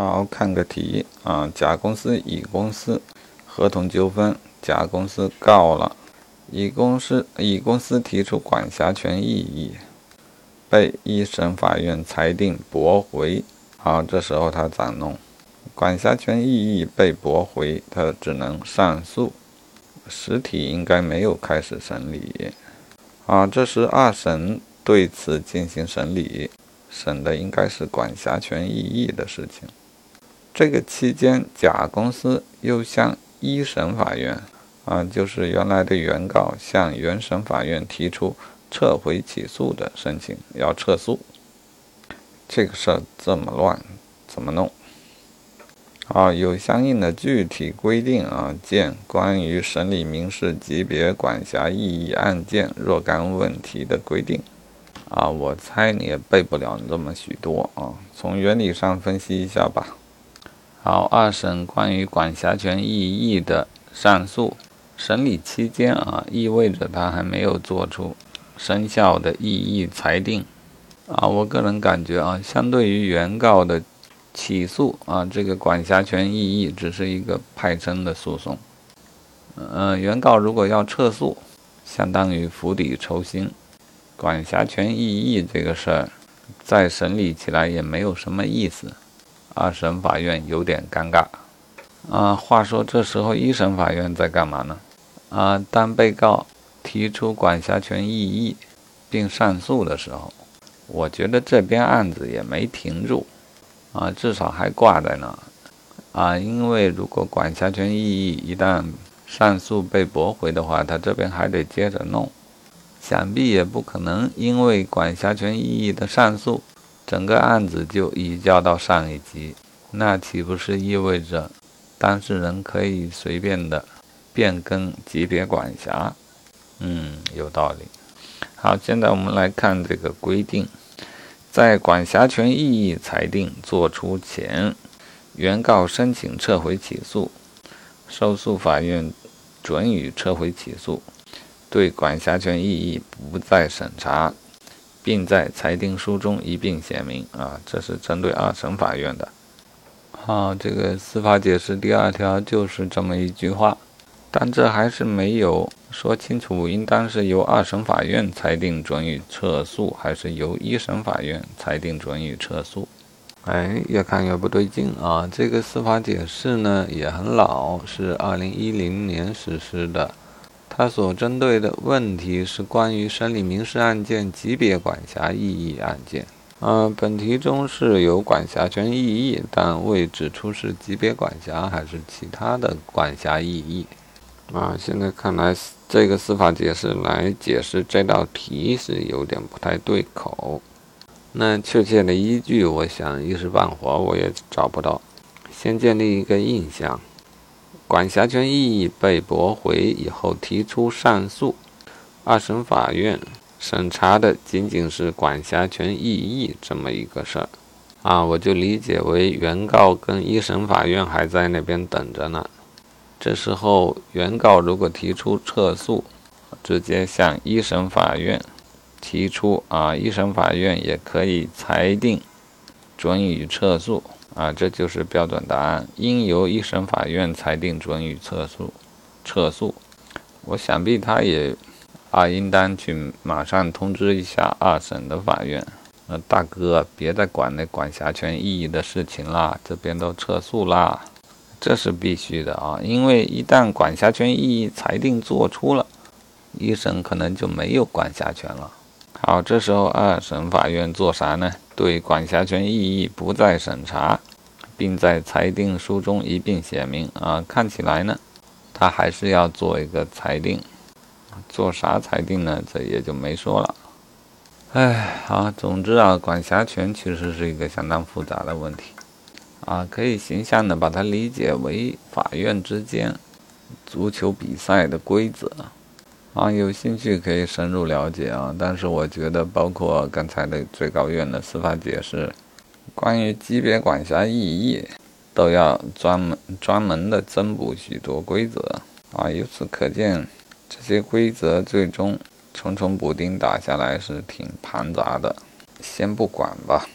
好看个题啊，甲公司、乙公司合同纠纷，甲公司告了，乙公司乙公司提出管辖权异议，被一审法院裁定驳回。好，这时候他咋弄？管辖权异议被驳回，他只能上诉。实体应该没有开始审理。啊，这时二审对此进行审理。审的应该是管辖权异议的事情。这个期间，甲公司又向一审法院，啊，就是原来的原告向原审法院提出撤回起诉的申请，要撤诉。这个事儿这么乱，怎么弄？啊，有相应的具体规定啊，见《关于审理民事级别管辖异议案件若干问题的规定》。啊，我猜你也背不了这么许多啊。从原理上分析一下吧。好，二审关于管辖权异议的上诉审理期间啊，意味着他还没有做出生效的异议裁定。啊，我个人感觉啊，相对于原告的起诉啊，这个管辖权异议只是一个派生的诉讼。嗯，原告如果要撤诉，相当于釜底抽薪。管辖权异议这个事儿，再审理起来也没有什么意思，二审法院有点尴尬。啊，话说这时候一审法院在干嘛呢？啊，当被告提出管辖权异议并上诉的时候，我觉得这边案子也没停住，啊，至少还挂在那。啊，因为如果管辖权异议一旦上诉被驳回的话，他这边还得接着弄。想必也不可能因为管辖权异议的上诉，整个案子就移交到上一级，那岂不是意味着当事人可以随便的变更级别管辖？嗯，有道理。好，现在我们来看这个规定，在管辖权异议裁定作出前，原告申请撤回起诉，受诉法院准予撤回起诉。对管辖权异议不再审查，并在裁定书中一并写明。啊，这是针对二审法院的。好，这个司法解释第二条就是这么一句话，但这还是没有说清楚，应当是由二审法院裁定准予撤诉，还是由一审法院裁定准予撤诉？哎，越看越不对劲啊！这个司法解释呢也很老，是二零一零年实施的。他所针对的问题是关于审理民事案件级别管辖异议案件。呃，本题中是有管辖权异议，但未指出是级别管辖还是其他的管辖异议。啊，现在看来这个司法解释来解释这道题是有点不太对口。那确切的依据，我想一时半会儿我也找不到。先建立一个印象。管辖权异议被驳回以后提出上诉，二审法院审查的仅仅是管辖权异议这么一个事儿，啊，我就理解为原告跟一审法院还在那边等着呢。这时候原告如果提出撤诉，直接向一审法院提出，啊，一审法院也可以裁定准予撤诉。啊，这就是标准答案，应由一审法院裁定准予撤诉。撤诉，我想必他也啊，应当去马上通知一下二审的法院。呃，大哥，别再管那管辖权异议的事情啦，这边都撤诉啦，这是必须的啊，因为一旦管辖权异议裁定作出了，一审可能就没有管辖权了。好，这时候二审法院做啥呢？对管辖权异议不再审查。并在裁定书中一并写明啊，看起来呢，他还是要做一个裁定，做啥裁定呢？这也就没说了。哎，好，总之啊，管辖权其实是一个相当复杂的问题啊，可以形象的把它理解为法院之间足球比赛的规则啊。有兴趣可以深入了解啊，但是我觉得，包括刚才的最高院的司法解释。关于级别管辖异议，都要专门专门的增补许多规则啊！由此可见，这些规则最终重重补丁打下来是挺庞杂的。先不管吧。